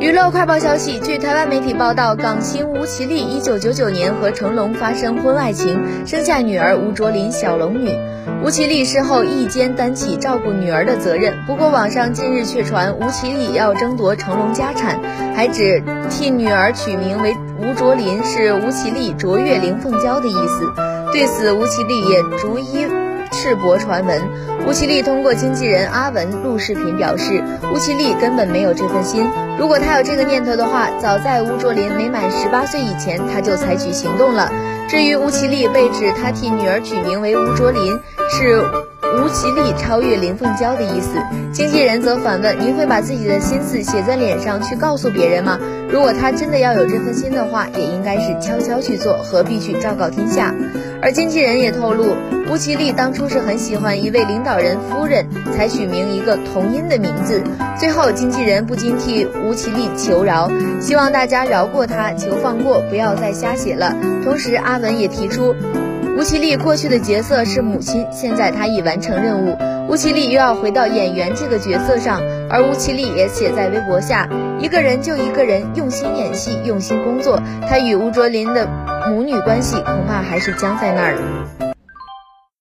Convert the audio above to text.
娱乐快报消息：据台湾媒体报道，港星吴绮莉一九九九年和成龙发生婚外情，生下女儿吴卓林小龙女。吴绮莉事后一肩担起照顾女儿的责任。不过，网上近日却传吴绮莉要争夺成龙家产，还指替女儿取名为吴卓林是吴绮莉卓越林凤娇的意思。对此，吴绮莉也逐一。赤膊传闻，吴绮莉通过经纪人阿文录视频表示，吴绮莉根本没有这份心。如果她有这个念头的话，早在吴卓林没满十八岁以前，她就采取行动了。至于吴绮莉被指她替女儿取名为吴卓林，是吴绮莉超越林凤娇的意思。经纪人则反问：“您会把自己的心思写在脸上去告诉别人吗？如果她真的要有这份心的话，也应该是悄悄去做，何必去昭告天下？”而经纪人也透露。吴绮莉当初是很喜欢一位领导人夫人，才取名一个同音的名字。最后，经纪人不禁替吴绮莉求饶，希望大家饶过她，求放过，不要再瞎写了。同时，阿文也提出，吴绮莉过去的角色是母亲，现在她已完成任务，吴绮莉又要回到演员这个角色上。而吴绮莉也写在微博下：一个人就一个人，用心演戏，用心工作。她与吴卓林的母女关系，恐怕还是僵在那儿了。